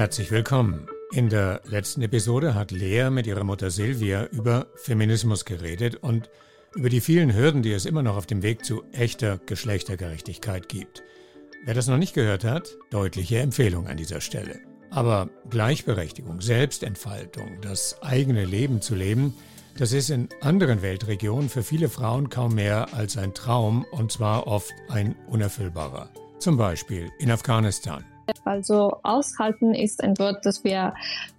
Herzlich willkommen. In der letzten Episode hat Lea mit ihrer Mutter Silvia über Feminismus geredet und über die vielen Hürden, die es immer noch auf dem Weg zu echter Geschlechtergerechtigkeit gibt. Wer das noch nicht gehört hat, deutliche Empfehlung an dieser Stelle. Aber Gleichberechtigung, Selbstentfaltung, das eigene Leben zu leben, das ist in anderen Weltregionen für viele Frauen kaum mehr als ein Traum und zwar oft ein unerfüllbarer. Zum Beispiel in Afghanistan. Also aushalten ist ein Wort, das wir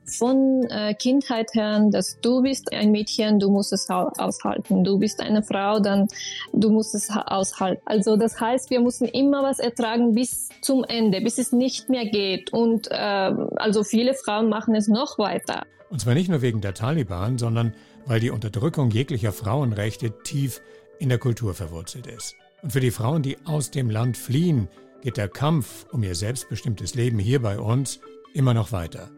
von äh, Kindheit hören, dass du bist ein Mädchen, du musst es aushalten. Du bist eine Frau, dann du musst es aushalten. Also das heißt, wir müssen immer was ertragen bis zum Ende, bis es nicht mehr geht. Und äh, also viele Frauen machen es noch weiter. Und zwar nicht nur wegen der Taliban, sondern weil die Unterdrückung jeglicher Frauenrechte tief in der Kultur verwurzelt ist. Und für die Frauen, die aus dem Land fliehen, geht der Kampf um ihr selbstbestimmtes Leben hier bei uns immer noch weiter.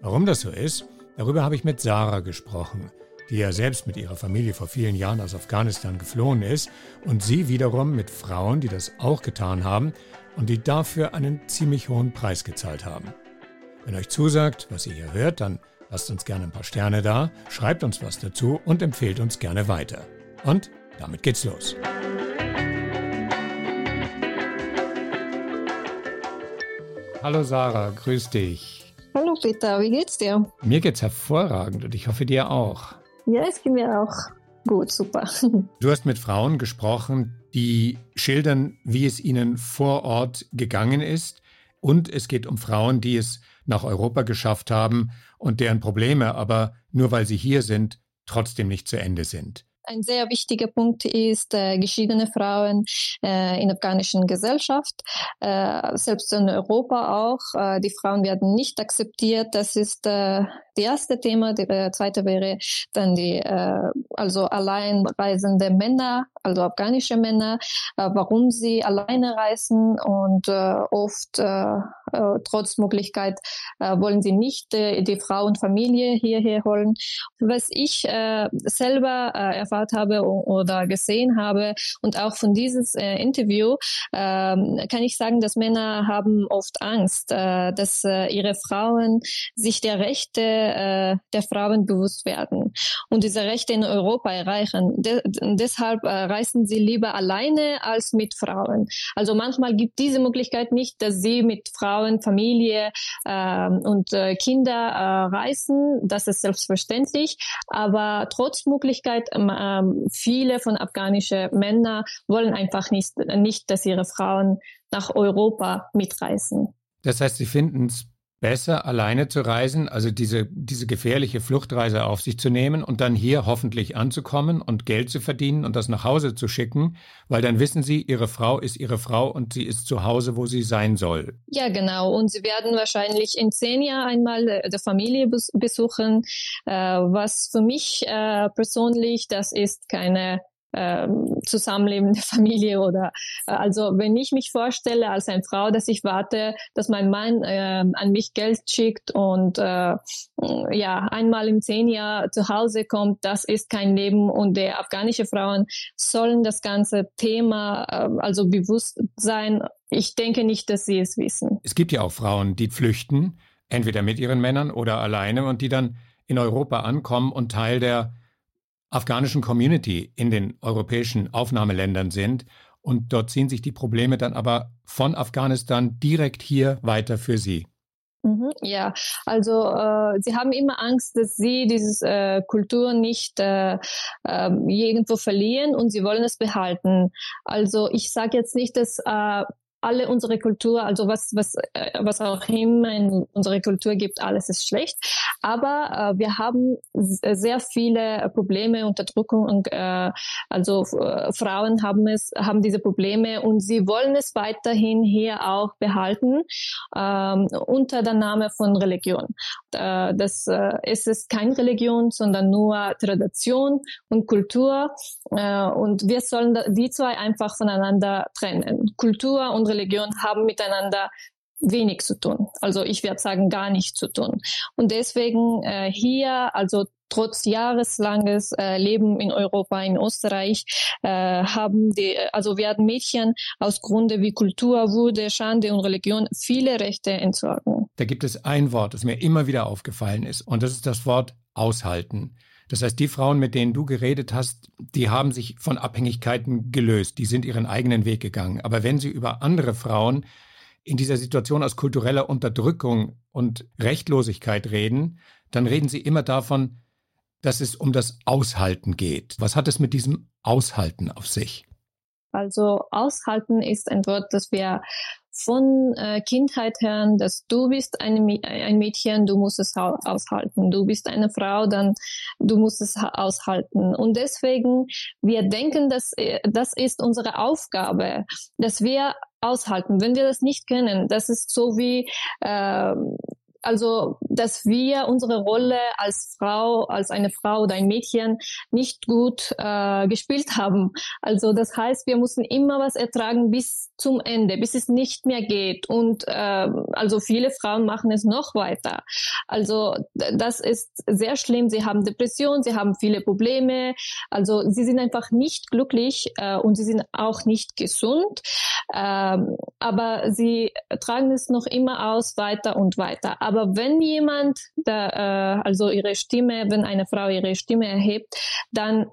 Warum das so ist, darüber habe ich mit Sarah gesprochen, die ja selbst mit ihrer Familie vor vielen Jahren aus Afghanistan geflohen ist und sie wiederum mit Frauen, die das auch getan haben und die dafür einen ziemlich hohen Preis gezahlt haben. Wenn euch zusagt, was ihr hier hört, dann lasst uns gerne ein paar Sterne da, schreibt uns was dazu und empfehlt uns gerne weiter. Und damit geht's los. Hallo Sarah, grüß dich. Hallo Peter, wie geht's dir? Mir geht's hervorragend und ich hoffe dir auch. Ja, es geht mir auch gut, super. Du hast mit Frauen gesprochen, die schildern, wie es ihnen vor Ort gegangen ist. Und es geht um Frauen, die es nach Europa geschafft haben und deren Probleme aber, nur weil sie hier sind, trotzdem nicht zu Ende sind. Ein sehr wichtiger Punkt ist äh, geschiedene Frauen äh, in afghanischen Gesellschaft, äh, selbst in Europa auch. Äh, die Frauen werden nicht akzeptiert. Das ist äh, das erste Thema. Das äh, zweite wäre dann die äh, also alleinreisende Männer, also afghanische Männer, äh, warum sie alleine reisen und äh, oft trotz Möglichkeit wollen sie nicht die Frau und Familie hierher holen. Was ich selber äh, erfahrt habe oder gesehen habe und auch von dieses Interview äh, kann ich sagen, dass Männer haben oft Angst, äh, dass ihre Frauen sich der Rechte äh, der Frauen bewusst werden und diese Rechte in Europa erreichen. De deshalb äh, reisen sie lieber alleine als mit Frauen. Also manchmal gibt diese Möglichkeit nicht, dass sie mit Frauen, Familie äh, und äh, Kinder äh, reisen. Das ist selbstverständlich. Aber trotz Möglichkeit, ähm, viele von afghanischen Männern wollen einfach nicht, nicht, dass ihre Frauen nach Europa mitreisen. Das heißt, sie finden es besser, alleine zu reisen, also diese, diese gefährliche Fluchtreise auf sich zu nehmen und dann hier hoffentlich anzukommen und Geld zu verdienen und das nach Hause zu schicken, weil dann wissen sie, ihre Frau ist ihre Frau und sie ist zu Hause, wo sie sein soll. Ja, genau. Und sie werden wahrscheinlich in zehn Jahren einmal äh, der Familie besuchen, äh, was für mich äh, persönlich, das ist keine ähm, Zusammenleben der Familie oder äh, also wenn ich mich vorstelle als eine Frau, dass ich warte, dass mein Mann äh, an mich Geld schickt und äh, ja einmal im zehn Jahr zu Hause kommt, das ist kein Leben und der afghanische Frauen sollen das ganze Thema äh, also bewusst sein. Ich denke nicht, dass sie es wissen. Es gibt ja auch Frauen, die flüchten, entweder mit ihren Männern oder alleine und die dann in Europa ankommen und Teil der afghanischen Community in den europäischen Aufnahmeländern sind. Und dort ziehen sich die Probleme dann aber von Afghanistan direkt hier weiter für sie. Mhm, ja, also äh, sie haben immer Angst, dass sie diese äh, Kultur nicht äh, äh, irgendwo verlieren und sie wollen es behalten. Also ich sage jetzt nicht, dass äh, alle unsere Kultur, also was, was, äh, was auch immer in unserer Kultur gibt, alles ist schlecht. Aber äh, wir haben sehr viele Probleme, Unterdrückung und äh, also äh, Frauen haben es, haben diese Probleme und sie wollen es weiterhin hier auch behalten ähm, unter der Name von Religion. Äh, das äh, es ist keine Religion, sondern nur Tradition und Kultur äh, und wir sollen die zwei einfach voneinander trennen. Kultur und Religion haben miteinander wenig zu tun. Also ich werde sagen, gar nichts zu tun. Und deswegen äh, hier, also trotz jahreslanges äh, Leben in Europa, in Österreich, äh, haben die, also werden Mädchen aus Grunde wie Kultur, Würde, Schande und Religion viele Rechte entzogen. Da gibt es ein Wort, das mir immer wieder aufgefallen ist, und das ist das Wort aushalten. Das heißt, die Frauen, mit denen du geredet hast, die haben sich von Abhängigkeiten gelöst, die sind ihren eigenen Weg gegangen. Aber wenn sie über andere Frauen in dieser Situation aus kultureller Unterdrückung und Rechtlosigkeit reden, dann reden sie immer davon, dass es um das Aushalten geht. Was hat es mit diesem Aushalten auf sich? Also aushalten ist ein Wort, das wir von äh, Kindheit her, dass du bist eine, ein Mädchen, du musst es aushalten. Du bist eine Frau, dann du musst es aushalten. Und deswegen, wir denken, dass äh, das ist unsere Aufgabe, dass wir aushalten. Wenn wir das nicht können, das ist so wie äh, also, dass wir unsere Rolle als Frau, als eine Frau oder ein Mädchen nicht gut äh, gespielt haben. Also, das heißt, wir mussten immer was ertragen bis zum Ende, bis es nicht mehr geht. Und äh, also viele Frauen machen es noch weiter. Also, das ist sehr schlimm. Sie haben Depression, sie haben viele Probleme. Also, sie sind einfach nicht glücklich äh, und sie sind auch nicht gesund. Ähm, aber sie tragen es noch immer aus, weiter und weiter. Aber wenn jemand, da, äh, also ihre Stimme, wenn eine Frau ihre Stimme erhebt, dann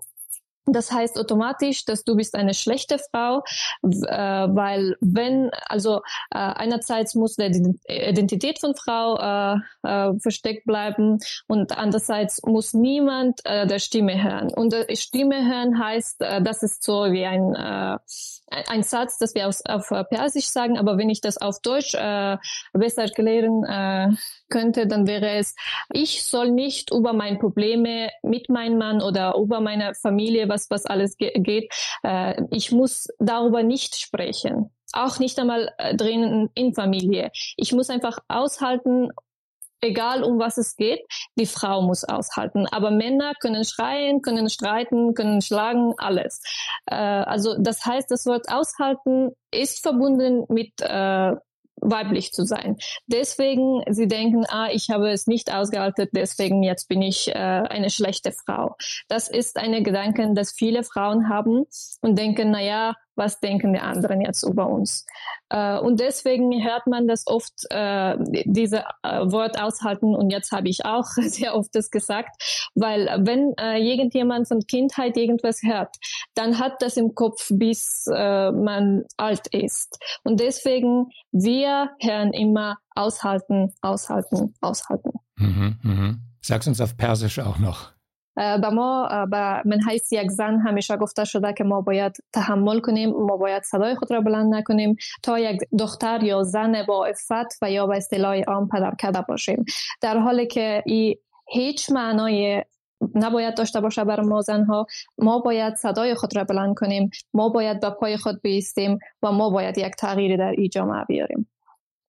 das heißt automatisch, dass du bist eine schlechte Frau, äh, weil wenn, also äh, einerseits muss die Identität von Frau äh, äh, versteckt bleiben und andererseits muss niemand äh, der Stimme hören. Und äh, Stimme hören heißt, das ist so wie ein, ein Satz, das wir auf, auf Persisch sagen, aber wenn ich das auf Deutsch äh, besser erklären äh, könnte, dann wäre es, ich soll nicht über meine Probleme mit meinem Mann oder über meine Familie, was, was alles ge geht, äh, ich muss darüber nicht sprechen. Auch nicht einmal äh, drinnen in Familie. Ich muss einfach aushalten, egal um was es geht, die Frau muss aushalten. Aber Männer können schreien, können streiten, können schlagen, alles. Äh, also das heißt, das Wort aushalten ist verbunden mit äh, weiblich zu sein. Deswegen, sie denken, ah, ich habe es nicht ausgehalten, deswegen jetzt bin ich äh, eine schlechte Frau. Das ist eine Gedanke, das viele Frauen haben und denken, na ja, was denken die anderen jetzt über uns. Äh, und deswegen hört man das oft, äh, diese äh, Wort aushalten und jetzt habe ich auch sehr oft das gesagt, weil wenn äh, irgendjemand von Kindheit irgendwas hört, dann hat das im Kopf, bis äh, man alt ist. Und deswegen, wir hören immer aushalten, aushalten, aushalten. Mhm, mhm. Sag's uns auf Persisch auch noch. و ما به من حیث یک زن همیشه گفته شده که ما باید تحمل کنیم ما باید صدای خود را بلند نکنیم تا یک دختر یا زن با افت و یا به اصطلاح عام پدر کده باشیم. در حالی که ای هیچ معنای نباید داشته باشه بر ما زنها ما باید صدای خود را بلند کنیم ما باید به پای خود بیستیم و ما باید یک تغییری در ای جامعه بیاریم.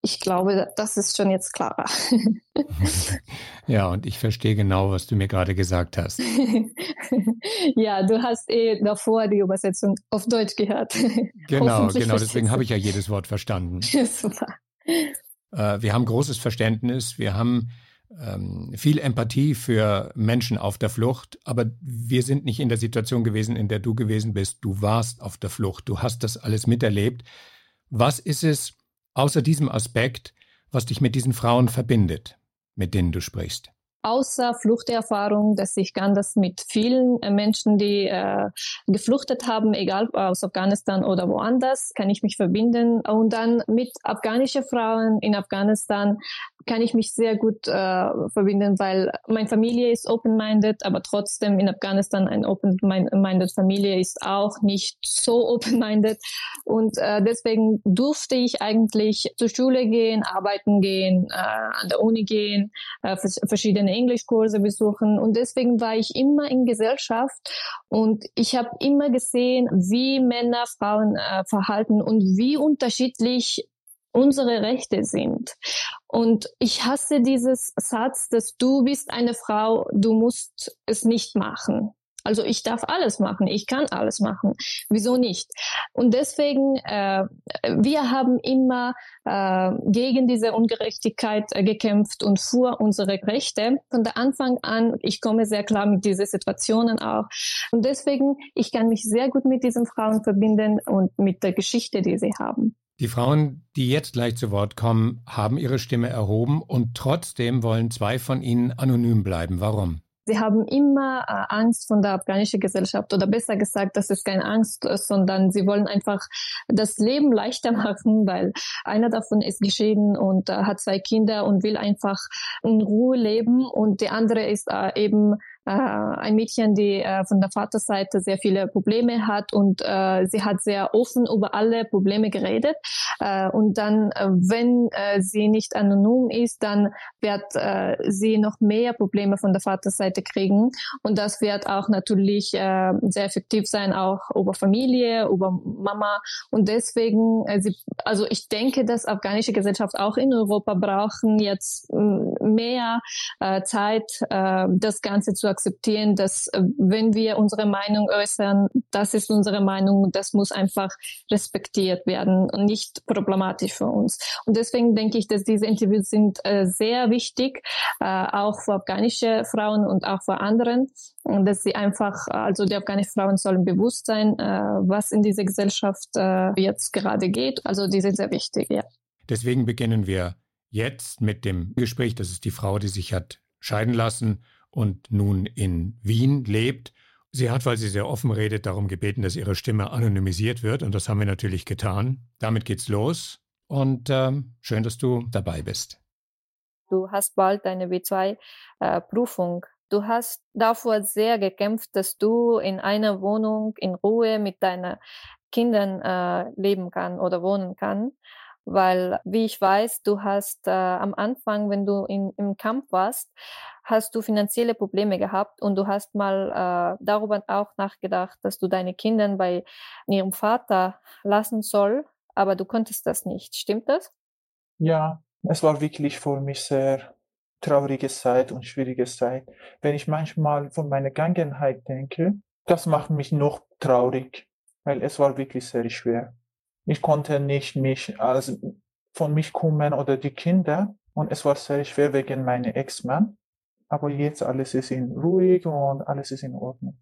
Ich glaube, das ist schon jetzt klarer. ja, und ich verstehe genau, was du mir gerade gesagt hast. ja, du hast eh davor die Übersetzung auf Deutsch gehört. Genau, genau, deswegen habe ich ja jedes Wort verstanden. Super. Äh, wir haben großes Verständnis, wir haben ähm, viel Empathie für Menschen auf der Flucht, aber wir sind nicht in der Situation gewesen, in der du gewesen bist. Du warst auf der Flucht, du hast das alles miterlebt. Was ist es, außer diesem Aspekt, was dich mit diesen Frauen verbindet, mit denen du sprichst? außer Fluchterfahrung, dass ich kann das mit vielen äh, Menschen, die äh, gefluchtet haben, egal aus Afghanistan oder woanders, kann ich mich verbinden. Und dann mit afghanischen Frauen in Afghanistan kann ich mich sehr gut äh, verbinden, weil meine Familie ist open-minded, aber trotzdem in Afghanistan eine open-minded Familie ist auch nicht so open-minded. Und äh, deswegen durfte ich eigentlich zur Schule gehen, arbeiten gehen, äh, an der Uni gehen, äh, verschiedene Englischkurse besuchen. Und deswegen war ich immer in Gesellschaft und ich habe immer gesehen, wie Männer Frauen äh, verhalten und wie unterschiedlich unsere Rechte sind. Und ich hasse dieses Satz, dass du bist eine Frau, du musst es nicht machen. Also ich darf alles machen, ich kann alles machen. Wieso nicht? Und deswegen, äh, wir haben immer äh, gegen diese Ungerechtigkeit äh, gekämpft und für unsere Rechte. Von der Anfang an, ich komme sehr klar mit diesen Situationen auch. Und deswegen, ich kann mich sehr gut mit diesen Frauen verbinden und mit der Geschichte, die sie haben. Die Frauen, die jetzt gleich zu Wort kommen, haben ihre Stimme erhoben und trotzdem wollen zwei von ihnen anonym bleiben. Warum? Sie haben immer äh, Angst von der afghanischen Gesellschaft oder besser gesagt, das ist keine Angst, sondern sie wollen einfach das Leben leichter machen, weil einer davon ist geschieden und äh, hat zwei Kinder und will einfach in Ruhe leben und die andere ist äh, eben äh, ein Mädchen, die äh, von der Vaterseite sehr viele Probleme hat und äh, sie hat sehr offen über alle Probleme geredet. Äh, und dann, äh, wenn äh, sie nicht anonym ist, dann wird äh, sie noch mehr Probleme von der Vaterseite kriegen. Und das wird auch natürlich äh, sehr effektiv sein, auch über Familie, über Mama. Und deswegen, äh, sie, also ich denke, dass afghanische Gesellschaft auch in Europa brauchen jetzt mehr äh, Zeit, äh, das Ganze zu akzeptieren, dass äh, wenn wir unsere Meinung äußern, das ist unsere Meinung, das muss einfach respektiert werden und nicht problematisch für uns. Und deswegen denke ich, dass diese Interviews sind äh, sehr wichtig, äh, auch für afghanische Frauen und auch für anderen, dass sie einfach, also die afghanischen Frauen sollen bewusst sein, äh, was in dieser Gesellschaft äh, jetzt gerade geht. Also die sind sehr wichtig, ja. Deswegen beginnen wir jetzt mit dem Gespräch. Das ist die Frau, die sich hat scheiden lassen und nun in Wien lebt. Sie hat, weil sie sehr offen redet, darum gebeten, dass ihre Stimme anonymisiert wird. Und das haben wir natürlich getan. Damit geht's los. Und ähm, schön, dass du dabei bist. Du hast bald deine B2-Prüfung. Äh, du hast davor sehr gekämpft, dass du in einer Wohnung in Ruhe mit deinen Kindern äh, leben kann oder wohnen kann weil, wie ich weiß, du hast äh, am Anfang, wenn du in, im Kampf warst, hast du finanzielle Probleme gehabt und du hast mal äh, darüber auch nachgedacht, dass du deine Kinder bei ihrem Vater lassen soll, aber du konntest das nicht. Stimmt das? Ja, es war wirklich für mich sehr traurige Zeit und schwierige Zeit. Wenn ich manchmal von meiner Vergangenheit denke, das macht mich noch traurig, weil es war wirklich sehr schwer. Ich konnte nicht mich als von mich kümmern oder die Kinder. Und es war sehr schwer wegen meiner Ex-Mann. Aber jetzt alles ist in ruhig und alles ist in Ordnung.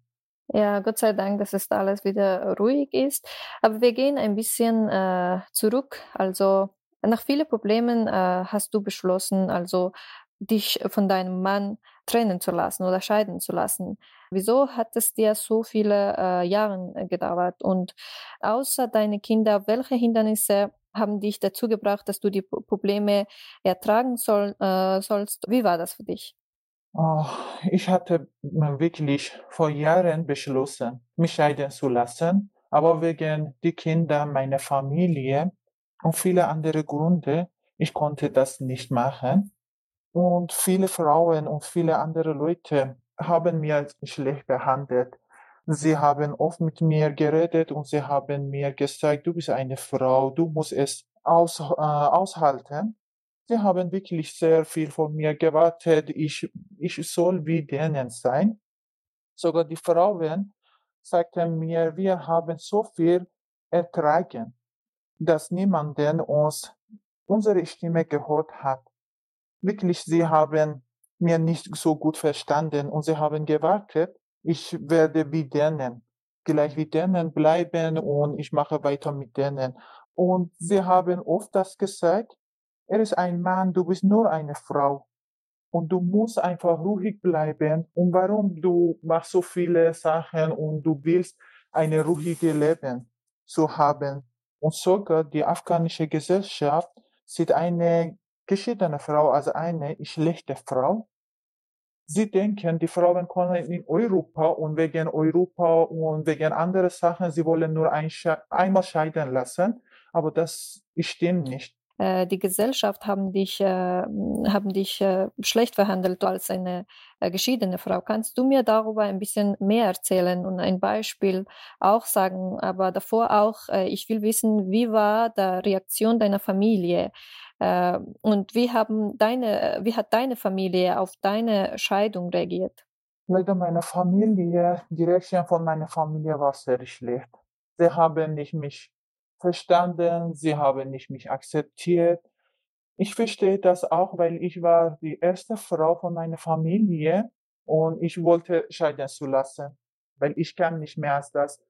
Ja, Gott sei Dank, dass es alles wieder ruhig ist. Aber wir gehen ein bisschen äh, zurück. Also nach vielen Problemen äh, hast du beschlossen, also dich von deinem Mann trennen zu lassen oder scheiden zu lassen. Wieso hat es dir so viele äh, Jahre äh, gedauert? Und außer deine Kinder, welche Hindernisse haben dich dazu gebracht, dass du die Probleme ertragen soll, äh, sollst? Wie war das für dich? Oh, ich hatte wirklich vor Jahren beschlossen, mich scheiden zu lassen, aber wegen die Kinder, meiner Familie und viele andere Gründe, ich konnte das nicht machen. Und viele Frauen und viele andere Leute haben mir schlecht behandelt. Sie haben oft mit mir geredet und sie haben mir gesagt, du bist eine Frau, du musst es aus, äh, aushalten. Sie haben wirklich sehr viel von mir gewartet. Ich, ich soll wie denen sein. Sogar die Frauen sagten mir, wir haben so viel ertragen, dass niemanden uns unsere Stimme gehört hat wirklich, sie haben mir nicht so gut verstanden und sie haben gewartet, ich werde wie denen, gleich wie denen bleiben und ich mache weiter mit denen. Und sie haben oft das gesagt, er ist ein Mann, du bist nur eine Frau. Und du musst einfach ruhig bleiben. Und warum du machst so viele Sachen und du willst eine ruhige Leben zu haben. Und sogar die afghanische Gesellschaft sieht eine geschiedene Frau als eine schlechte Frau. Sie denken, die Frauen kommen in Europa und wegen Europa und wegen anderer Sachen, sie wollen nur ein, einmal scheiden lassen. Aber das stimmt nicht. Äh, die Gesellschaft haben dich, äh, haben dich äh, schlecht verhandelt als eine geschiedene Frau. Kannst du mir darüber ein bisschen mehr erzählen und ein Beispiel auch sagen? Aber davor auch, ich will wissen, wie war die Reaktion deiner Familie? Äh, und wie haben deine, wie hat deine Familie auf deine Scheidung reagiert? Leider meine Familie, die Reaktion von meiner Familie war sehr schlecht. Sie haben nicht mich verstanden, sie haben nicht mich akzeptiert. Ich verstehe das auch, weil ich war die erste Frau von meiner Familie und ich wollte scheiden zu lassen, weil ich kann nicht mehr als das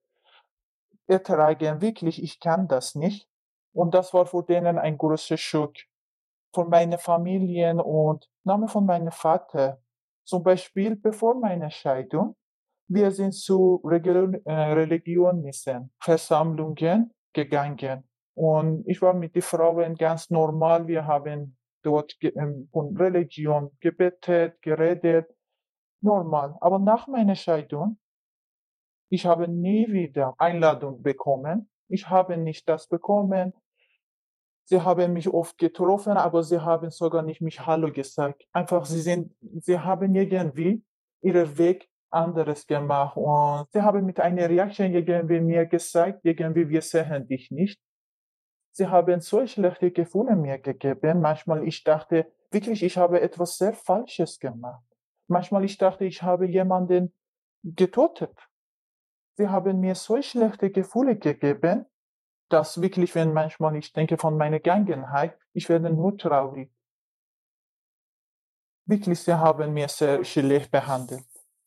ertragen. Wirklich, ich kann das nicht. Und das war für denen ein großer Schock. Von meiner Familie und Name von meinem Vater. Zum Beispiel bevor meiner Scheidung. Wir sind zu äh, Religionen, Versammlungen gegangen. Und ich war mit den Frauen ganz normal. Wir haben dort ähm, von Religion gebetet, geredet. Normal. Aber nach meiner Scheidung, ich habe nie wieder Einladung bekommen. Ich habe nicht das bekommen. Sie haben mich oft getroffen, aber sie haben sogar nicht mich Hallo gesagt. Einfach, sie sind, sie haben irgendwie ihren Weg anderes gemacht und sie haben mit einer Reaktion irgendwie mir gesagt, irgendwie wir sehen dich nicht. Sie haben so schlechte Gefühle mir gegeben. Manchmal ich dachte, wirklich, ich habe etwas sehr Falsches gemacht. Manchmal ich dachte, ich habe jemanden getötet. Sie haben mir so schlechte Gefühle gegeben, dass wirklich, wenn manchmal ich denke von meiner Vergangenheit, ich werde nur traurig. Wirklich, sie haben mir sehr schlecht behandelt.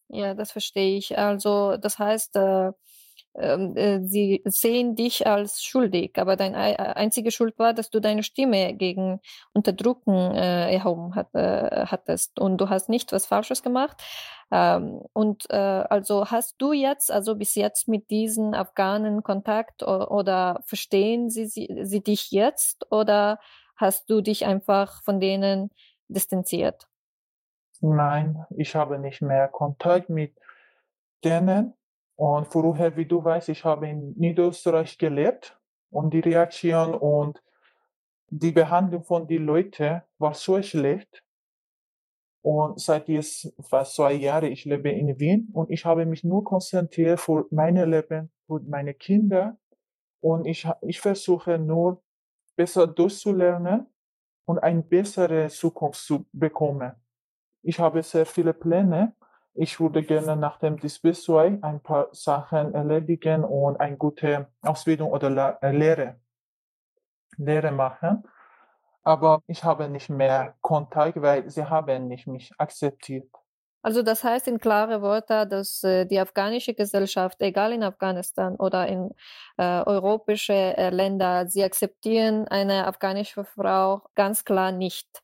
Ja, das verstehe ich. Also, das heißt, äh, äh, sie sehen dich als schuldig, aber deine einzige Schuld war, dass du deine Stimme gegen Unterdrücken äh, erhoben hat, äh, hattest und du hast nicht was Falsches gemacht. Ähm, und äh, also hast du jetzt, also bis jetzt mit diesen Afghanen Kontakt oder verstehen sie, sie, sie dich jetzt oder hast du dich einfach von denen distanziert? Nein, ich habe nicht mehr Kontakt mit denen. Und vorher, wie du weißt, ich habe in Niederösterreich gelebt und die Reaktion und die Behandlung von den Leuten war so schlecht. Und seit jetzt fast zwei Jahren, ich lebe in Wien und ich habe mich nur konzentriert für mein Leben, für meine Kinder. Und ich, ich versuche nur besser durchzulernen und eine bessere Zukunft zu bekommen. Ich habe sehr viele Pläne ich würde gerne nach dem DSB2 ein paar Sachen erledigen und eine gute Ausbildung oder äh, Lehre, Lehre machen. Aber ich habe nicht mehr Kontakt, weil sie haben nicht mich akzeptiert. Also das heißt in klare Worte, dass äh, die afghanische Gesellschaft, egal in Afghanistan oder in äh, europäische äh, Länder, sie akzeptieren eine afghanische Frau ganz klar nicht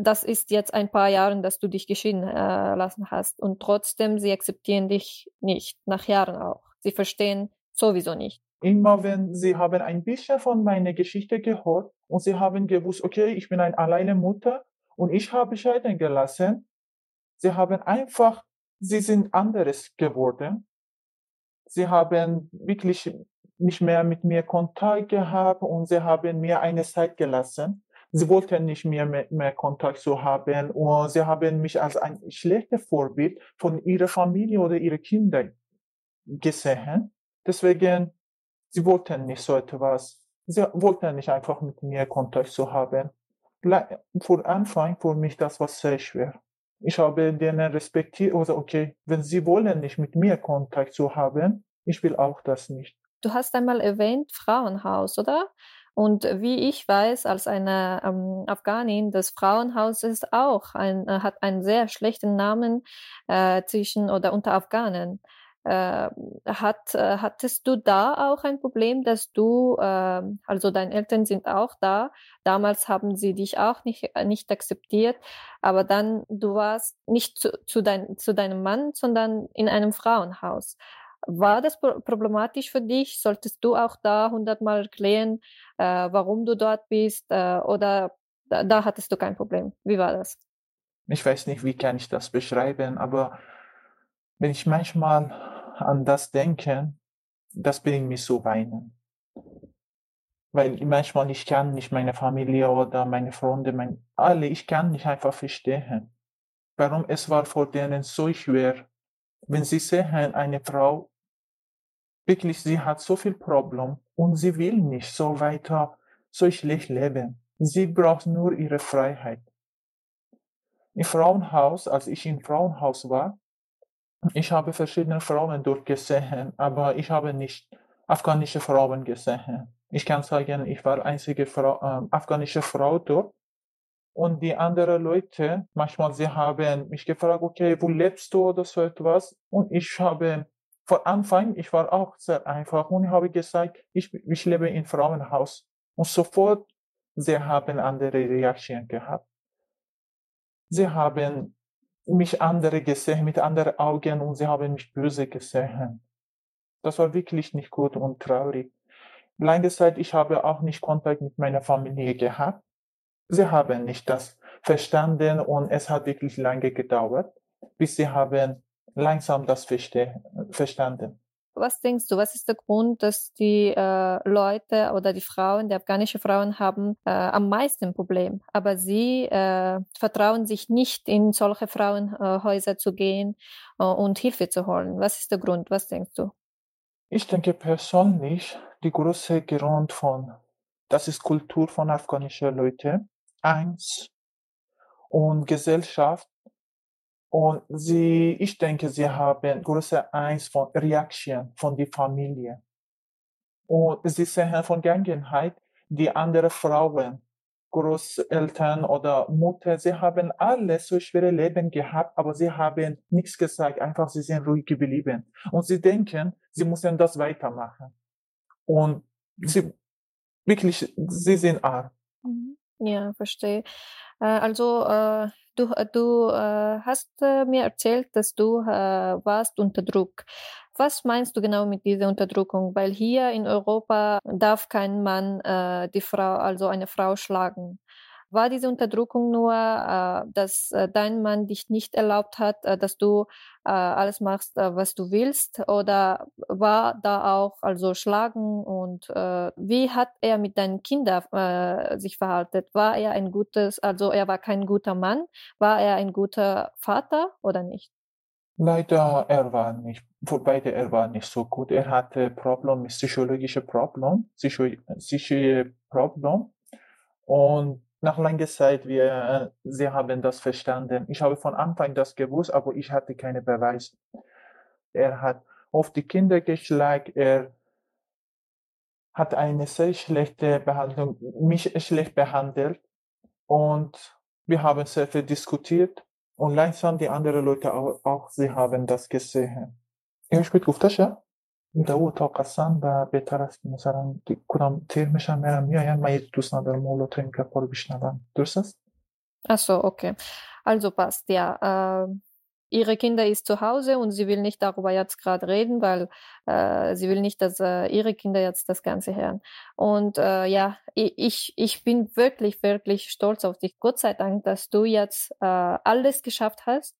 das ist jetzt ein paar Jahre, dass du dich geschieden äh, lassen hast und trotzdem sie akzeptieren dich nicht, nach Jahren auch. Sie verstehen sowieso nicht. Immer wenn sie haben ein bisschen von meiner Geschichte gehört und sie haben gewusst, okay, ich bin eine alleine Mutter und ich habe scheiden gelassen, sie haben einfach, sie sind anderes geworden. Sie haben wirklich nicht mehr mit mir Kontakt gehabt und sie haben mir eine Zeit gelassen sie wollten nicht mehr, mehr, mehr Kontakt zu haben und sie haben mich als ein schlechtes Vorbild von ihrer Familie oder ihrer Kinder gesehen. Deswegen, sie wollten nicht so etwas. Sie wollten nicht einfach mit mir Kontakt zu haben. Vor Anfang, für mich, das war sehr schwer. Ich habe denen respektiert, oder okay, wenn sie wollen nicht mit mir Kontakt zu haben, ich will auch das nicht. Du hast einmal erwähnt Frauenhaus, oder? Und wie ich weiß, als eine ähm, Afghanin, das Frauenhaus ist auch ein, äh, hat einen sehr schlechten Namen äh, zwischen oder unter Afghanen. Äh, hat, äh, hattest du da auch ein Problem, dass du, äh, also deine Eltern sind auch da, damals haben sie dich auch nicht, äh, nicht akzeptiert, aber dann du warst nicht zu, zu, dein, zu deinem Mann, sondern in einem Frauenhaus. War das problematisch für dich? Solltest du auch da hundertmal erklären, äh, warum du dort bist? Äh, oder da, da, hattest du kein Problem? Wie war das? Ich weiß nicht, wie kann ich das beschreiben, aber wenn ich manchmal an das denke, das bringt mich zu weinen. Weil manchmal ich kann nicht meine Familie oder meine Freunde, mein, alle, ich kann nicht einfach verstehen, warum es war vor denen so schwer, wenn sie sehen, eine Frau wirklich, sie hat so viel Problem und sie will nicht so weiter so schlecht leben. Sie braucht nur ihre Freiheit. Im Frauenhaus, als ich im Frauenhaus war, Ich habe verschiedene Frauen dort gesehen, aber ich habe nicht afghanische Frauen gesehen. Ich kann sagen, ich war einzige Frau, äh, afghanische Frau dort. Und die anderen Leute, manchmal sie haben mich gefragt, okay, wo lebst du oder so etwas? Und ich habe von Anfang, ich war auch sehr einfach und habe gesagt, ich, ich lebe in Frauenhaus. Und sofort, sie haben andere Reaktionen gehabt. Sie haben mich andere gesehen, mit anderen Augen und sie haben mich böse gesehen. Das war wirklich nicht gut und traurig. Lange Zeit, ich habe auch nicht Kontakt mit meiner Familie gehabt. Sie haben nicht das verstanden und es hat wirklich lange gedauert, bis sie haben langsam das verstanden. Was denkst du, was ist der Grund, dass die äh, Leute oder die Frauen, die afghanischen Frauen haben äh, am meisten Problem, aber sie äh, vertrauen sich nicht in solche Frauenhäuser zu gehen äh, und Hilfe zu holen. Was ist der Grund? Was denkst du? Ich denke persönlich, die große Grund von, das ist Kultur von afghanischen Leuten, eins und Gesellschaft und sie, ich denke, sie haben große Angst von Reaktion von der Familie. Und sie sehen von Vergangenheit, die anderen Frauen, Großeltern oder Mutter, sie haben alle so schwere Leben gehabt, aber sie haben nichts gesagt, einfach sie sind ruhig geblieben. Und sie denken, sie müssen das weitermachen. Und sie, wirklich, sie sind arm. Mhm. Ja, verstehe. Äh, also, äh, Du, äh, du hast mir erzählt, dass du warst unter Druck. Was meinst du genau mit dieser Unterdrückung? Weil hier in Europa darf kein Mann die Frau, also eine Frau schlagen. War diese Unterdrückung nur, äh, dass äh, dein Mann dich nicht erlaubt hat, äh, dass du äh, alles machst, äh, was du willst? Oder war da auch also Schlagen und äh, wie hat er mit deinen Kindern sich verhalten? War er ein gutes, also er war kein guter Mann? War er ein guter Vater oder nicht? Leider, er war nicht, beide, er war nicht so gut. Er hatte Probleme, psychologische Probleme, psychische Probleme. Und nach langer Zeit, wir, äh, sie haben das verstanden. Ich habe von Anfang das gewusst, aber ich hatte keine Beweise. Er hat auf die Kinder geschlagen, er hat eine sehr schlechte Behandlung, mich schlecht behandelt und wir haben sehr viel diskutiert und langsam die anderen Leute auch, auch sie haben das gesehen. Ich bin Guftascha. دو اتاق هستن و بهتر است مثلا کدام تیر میشن میرن میاین من دوست ندارم مولا تو این گپا رو بشنوم درست است Ach so, okay. Also passt, ja. Äh, ihre Kinder ist zu Hause und sie will nicht darüber jetzt gerade reden, weil äh, sie will nicht, dass äh, ihre Kinder jetzt das Ganze hören. Und äh, ja, ich, ich bin wirklich, wirklich stolz auf dich. Gott sei Dank, dass du jetzt äh, alles geschafft hast.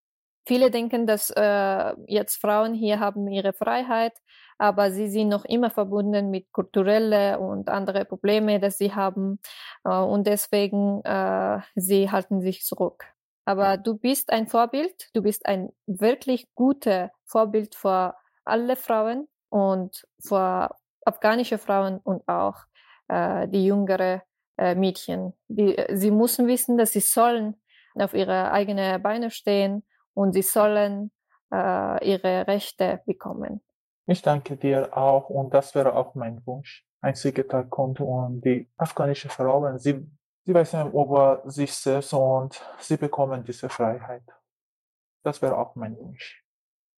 Viele denken, dass äh, jetzt Frauen hier haben ihre Freiheit aber sie sind noch immer verbunden mit kulturellen und anderen Problemen, dass sie haben äh, und deswegen äh, sie halten sich zurück. Aber du bist ein Vorbild, du bist ein wirklich guter Vorbild für alle Frauen und für afghanische Frauen und auch äh, die jüngere äh, Mädchen. Die, sie müssen wissen, dass sie sollen auf ihre eigenen Beine stehen und sie sollen äh, ihre Rechte bekommen. Ich danke dir auch und das wäre auch mein Wunsch. Ein Tag kommt und die afghanische Frauen, sie, sie wissen über sich selbst und sie bekommen diese Freiheit. Das wäre auch mein Wunsch.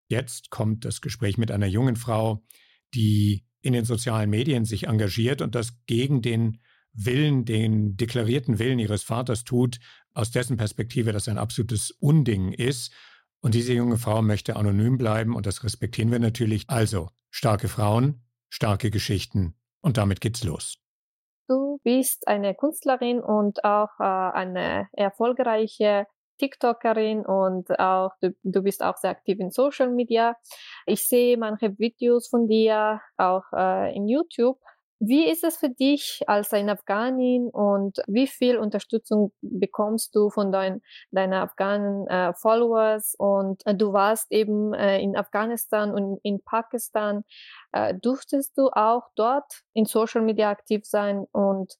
Jetzt kommt das Gespräch mit einer jungen Frau, die in den sozialen Medien sich engagiert und das gegen den Willen, den deklarierten Willen ihres Vaters tut, aus dessen Perspektive das ein absolutes Unding ist. Und diese junge Frau möchte anonym bleiben und das respektieren wir natürlich. Also, starke Frauen, starke Geschichten und damit geht's los. Du bist eine Künstlerin und auch äh, eine erfolgreiche TikTokerin und auch du, du, bist auch sehr aktiv in Social Media. Ich sehe manche Videos von dir auch äh, in YouTube wie ist es für dich als ein Afghanin und wie viel Unterstützung bekommst du von dein, deiner afghanen äh, Followers? Und äh, du warst eben äh, in Afghanistan und in Pakistan. Äh, durftest du auch dort in Social Media aktiv sein und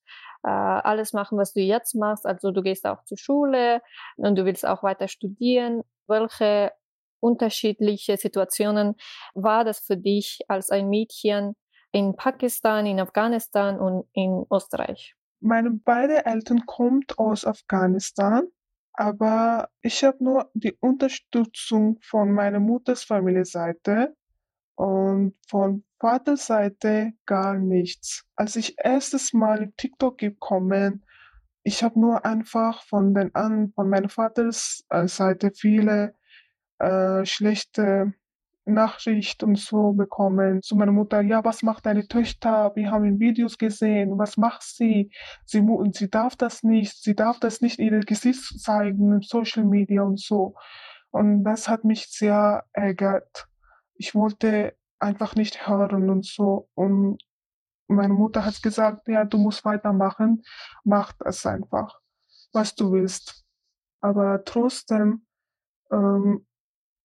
äh, alles machen, was du jetzt machst? Also du gehst auch zur Schule und du willst auch weiter studieren. Welche unterschiedliche Situationen war das für dich als ein Mädchen in Pakistan, in Afghanistan und in Österreich? Meine beiden Eltern kommen aus Afghanistan, aber ich habe nur die Unterstützung von meiner Mutters Familienseite und von Vaterseite gar nichts. Als ich erstes Mal in TikTok gekommen, ich habe nur einfach von den an von meiner Vaters äh, Seite viele äh, schlechte Nachricht und so bekommen zu meiner Mutter, ja, was macht deine Töchter? Wir haben Videos gesehen, was macht sie? Sie, sie darf das nicht, sie darf das nicht ihr Gesicht zeigen in Social Media und so. Und das hat mich sehr ärgert. Ich wollte einfach nicht hören und so. Und meine Mutter hat gesagt, ja, du musst weitermachen, mach das einfach, was du willst. Aber trotzdem ähm,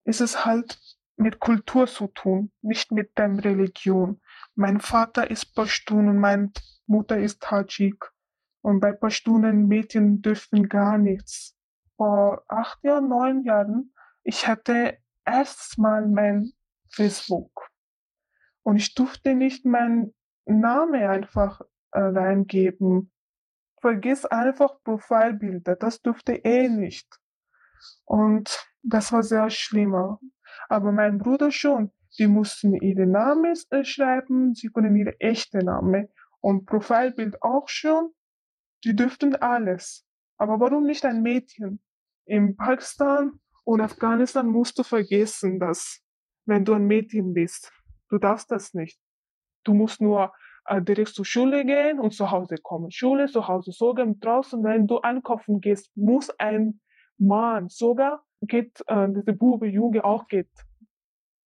ist es halt mit Kultur zu tun, nicht mit der Religion. Mein Vater ist Pashtun und meine Mutter ist Tajik. Und bei Pashtunen Mädchen dürfen gar nichts. Vor acht Jahren, neun Jahren, ich hatte erstmal mein Facebook. Und ich durfte nicht meinen Namen einfach äh, reingeben. Vergiss einfach Profilbilder, das durfte eh nicht. Und das war sehr schlimmer. Aber mein Bruder schon. Die mussten ihre Namen äh, schreiben, sie können ihre echte Name und Profilbild auch schon. Die dürften alles. Aber warum nicht ein Mädchen? In Pakistan und Afghanistan musst du vergessen, dass wenn du ein Mädchen bist, du darfst das nicht. Du musst nur äh, direkt zur Schule gehen und zu Hause kommen. Schule, zu Hause, sogar draußen, wenn du einkaufen gehst, muss ein Mann, sogar geht, äh, diese Bube, Junge auch geht.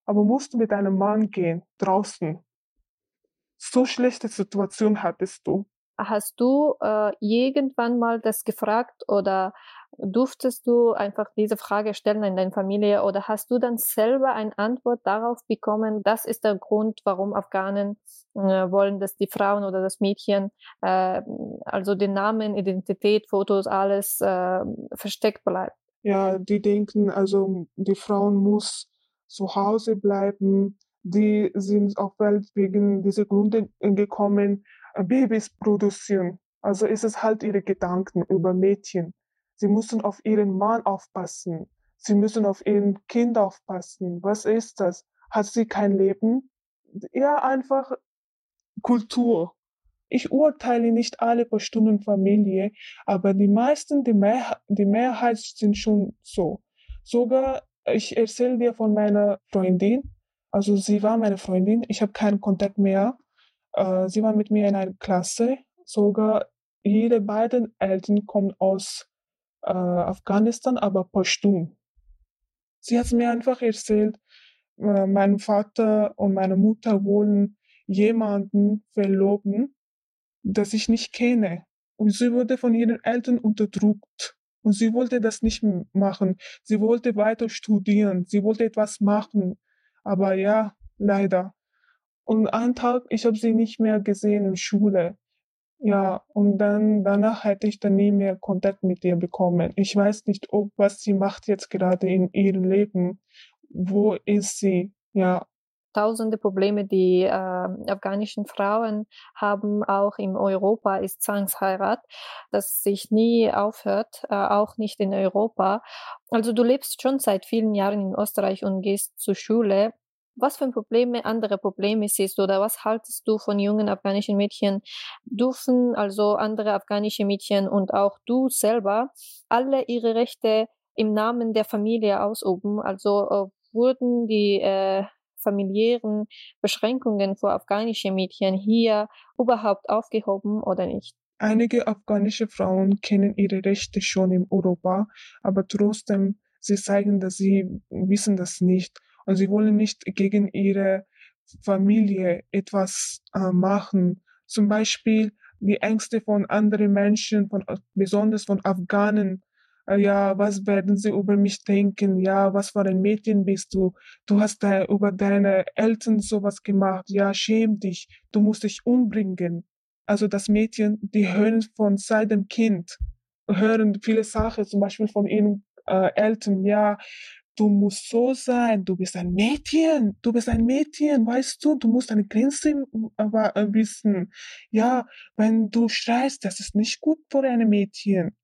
Aber musst du mit einem Mann gehen, draußen. So schlechte Situation hattest du. Hast du äh, irgendwann mal das gefragt oder durftest du einfach diese Frage stellen in deiner Familie oder hast du dann selber eine Antwort darauf bekommen? Das ist der Grund, warum Afghanen äh, wollen, dass die Frauen oder das Mädchen, äh, also den Namen, Identität, Fotos, alles äh, versteckt bleibt. Ja, die denken, also die Frauen muss zu Hause bleiben. Die sind auf Welt wegen dieser Gründe gekommen, Babys produzieren. Also ist es halt ihre Gedanken über Mädchen. Sie müssen auf ihren Mann aufpassen. Sie müssen auf ihren Kind aufpassen. Was ist das? Hat sie kein Leben? Ja, einfach Kultur. Ich urteile nicht alle Pashtunen-Familie, aber die meisten, die, Mehr die Mehrheit sind schon so. Sogar, ich erzähle dir von meiner Freundin, also sie war meine Freundin, ich habe keinen Kontakt mehr. Äh, sie war mit mir in einer Klasse. Sogar jede beiden Eltern kommen aus äh, Afghanistan, aber Pashtun. Sie hat mir einfach erzählt, äh, mein Vater und meine Mutter wollen jemanden verloben, das ich nicht kenne. Und sie wurde von ihren Eltern unterdrückt. Und sie wollte das nicht machen. Sie wollte weiter studieren. Sie wollte etwas machen. Aber ja, leider. Und einen Tag, ich habe sie nicht mehr gesehen in Schule. Ja, und dann danach hätte ich dann nie mehr Kontakt mit ihr bekommen. Ich weiß nicht, ob was sie macht jetzt gerade in ihrem Leben. Wo ist sie? Ja, tausende Probleme, die äh, afghanischen Frauen haben, auch in Europa, ist Zwangsheirat, das sich nie aufhört, äh, auch nicht in Europa. Also du lebst schon seit vielen Jahren in Österreich und gehst zur Schule. Was für Probleme, andere Probleme siehst oder was haltest du von jungen afghanischen Mädchen? Dürfen also andere afghanische Mädchen und auch du selber alle ihre Rechte im Namen der Familie ausüben? Also äh, wurden die äh, familiären Beschränkungen für afghanische Mädchen hier überhaupt aufgehoben oder nicht? Einige afghanische Frauen kennen ihre Rechte schon in Europa, aber trotzdem, sie zeigen, dass sie wissen das nicht und sie wollen nicht gegen ihre Familie etwas äh, machen. Zum Beispiel die Ängste von anderen Menschen, von, besonders von Afghanen, äh, ja, was werden sie über mich denken? Ja, was für ein Mädchen bist du? Du hast da über deine Eltern sowas gemacht. Ja, schäm dich. Du musst dich umbringen. Also das Mädchen, die hören von seinem Kind, hören viele Sachen, zum Beispiel von ihren äh, Eltern. Ja, du musst so sein, du bist ein Mädchen, du bist ein Mädchen, weißt du, du musst deine Grenzen äh, wissen. Ja, wenn du schreist, das ist nicht gut für ein Mädchen.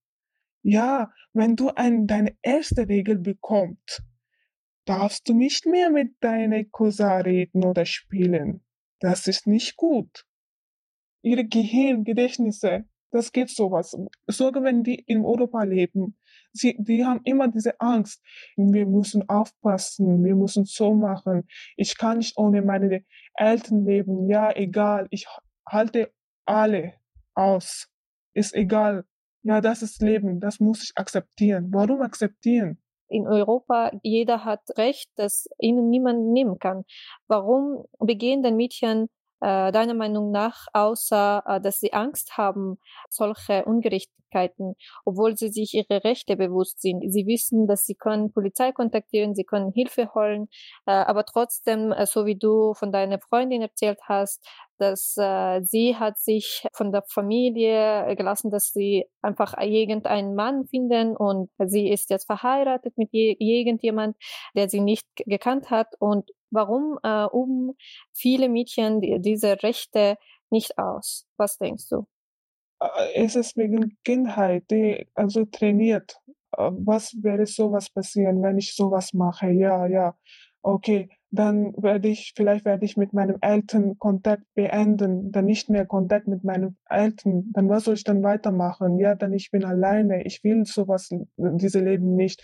Ja, wenn du ein, deine erste Regel bekommst, darfst du nicht mehr mit deiner Cousin reden oder spielen. Das ist nicht gut. Ihre Gehirn, Gedächtnisse, das geht sowas. Sogar wenn die in Europa leben, sie, die haben immer diese Angst. Wir müssen aufpassen, wir müssen so machen. Ich kann nicht ohne meine Eltern leben. Ja, egal. Ich halte alle aus. Ist egal. Ja, das ist Leben. Das muss ich akzeptieren. Warum akzeptieren? in Europa, jeder hat Recht, das ihnen niemand nehmen kann. Warum begehen denn Mädchen äh, deiner Meinung nach, außer äh, dass sie Angst haben, solche Ungerechtigkeiten, obwohl sie sich ihre Rechte bewusst sind. Sie wissen, dass sie können Polizei kontaktieren, sie können Hilfe holen, äh, aber trotzdem, so wie du von deiner Freundin erzählt hast, dass äh, sie hat sich von der Familie gelassen, dass sie einfach irgendeinen Mann finden und sie ist jetzt verheiratet mit je irgendjemand, der sie nicht gekannt hat und warum äh, um viele Mädchen die, diese Rechte nicht aus? Was denkst du? Äh, es ist wegen Kindheit, die also trainiert. Äh, was wäre sowas passieren, wenn ich sowas mache? Ja, ja. Okay, dann werde ich, vielleicht werde ich mit meinem Eltern Kontakt beenden, dann nicht mehr Kontakt mit meinen Eltern. Dann was soll ich dann weitermachen? Ja, dann ich bin alleine. Ich will sowas, diese Leben nicht.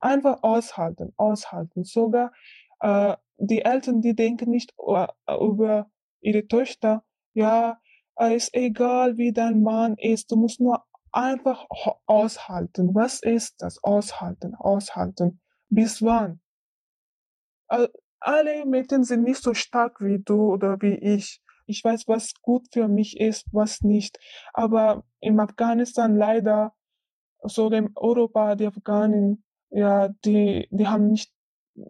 Einfach aushalten, aushalten. Sogar äh, die Eltern, die denken nicht äh, über ihre Töchter, ja, ist egal, wie dein Mann ist, du musst nur einfach aushalten. Was ist das? Aushalten, aushalten. Bis wann? Alle Mädchen sind nicht so stark wie du oder wie ich. Ich weiß, was gut für mich ist, was nicht. Aber im Afghanistan leider, so in Europa, die Afghanen, ja, die, die haben nicht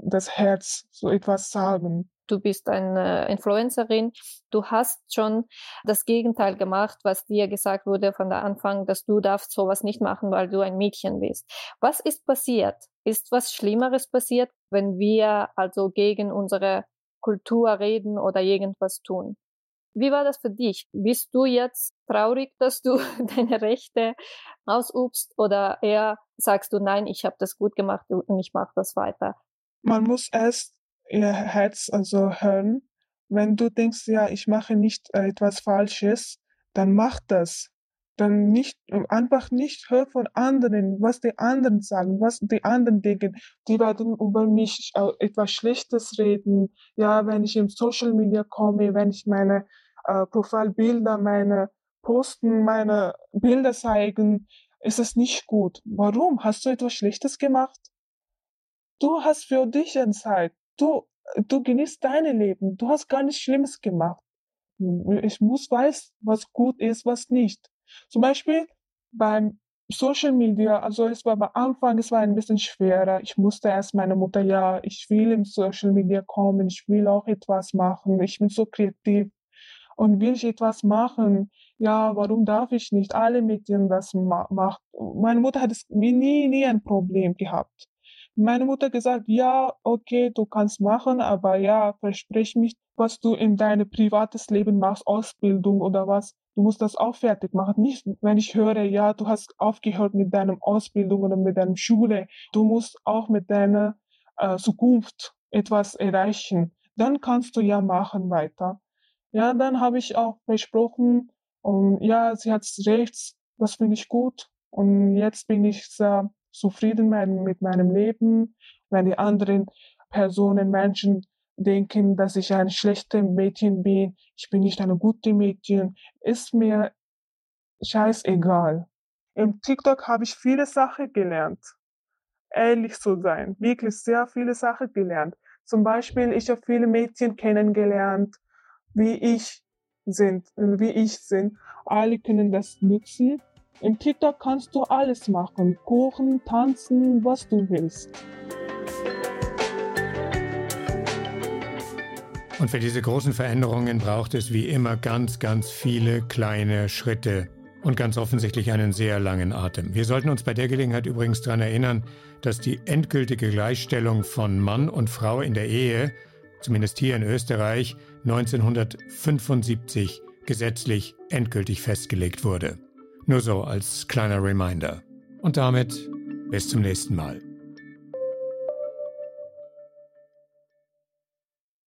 das Herz so etwas sagen. Du bist eine Influencerin. Du hast schon das Gegenteil gemacht, was dir gesagt wurde von der Anfang, dass du darfst sowas nicht machen, weil du ein Mädchen bist. Was ist passiert? Ist was Schlimmeres passiert, wenn wir also gegen unsere Kultur reden oder irgendwas tun? Wie war das für dich? Bist du jetzt traurig, dass du deine Rechte ausübst oder eher sagst du, nein, ich habe das gut gemacht und ich mache das weiter? Man muss erst ihr Herz also hören. Wenn du denkst, ja, ich mache nicht äh, etwas Falsches, dann mach das. Dann nicht, einfach nicht hör von anderen, was die anderen sagen, was die anderen denken. Die werden über mich äh, etwas Schlechtes reden. Ja, wenn ich im Social Media komme, wenn ich meine äh, Profilbilder, meine Posten, meine Bilder zeigen, ist es nicht gut. Warum? Hast du etwas Schlechtes gemacht? Du hast für dich Zeit. Du, du genießt dein Leben. Du hast gar nichts Schlimmes gemacht. Ich muss weiß, was gut ist, was nicht. Zum Beispiel beim Social Media, also es war am Anfang, es war ein bisschen schwerer. Ich musste erst meine Mutter, ja, ich will im Social Media kommen, ich will auch etwas machen, ich bin so kreativ und will ich etwas machen. Ja, warum darf ich nicht? Alle Medien das ma machen. Meine Mutter hat es nie, nie ein Problem gehabt meine Mutter gesagt, ja, okay, du kannst machen, aber ja, versprich mich, was du in deinem privates Leben machst, Ausbildung oder was. Du musst das auch fertig machen. Nicht, wenn ich höre, ja, du hast aufgehört mit deiner Ausbildung oder mit deiner Schule. Du musst auch mit deiner äh, Zukunft etwas erreichen. Dann kannst du ja machen weiter. Ja, dann habe ich auch versprochen und ja, sie hat recht, das finde ich gut. Und jetzt bin ich sehr zufrieden mit meinem Leben. Wenn die anderen Personen, Menschen denken, dass ich ein schlechtes Mädchen bin, ich bin nicht eine gute Mädchen, ist mir scheißegal. Im TikTok habe ich viele Sachen gelernt. Ehrlich zu sein. Wirklich sehr viele Sachen gelernt. Zum Beispiel, ich habe viele Mädchen kennengelernt, wie ich sind, wie ich sind. Alle können das nutzen im TikTok kannst du alles machen. Kochen, tanzen, was du willst. Und für diese großen Veränderungen braucht es wie immer ganz, ganz viele kleine Schritte. und ganz offensichtlich einen sehr langen Atem. Wir sollten uns bei der Gelegenheit übrigens daran erinnern, dass die endgültige Gleichstellung von Mann und Frau in der Ehe, zumindest hier in Österreich, 1975 gesetzlich endgültig festgelegt wurde. Nur so als kleiner Reminder. Und damit bis zum nächsten Mal.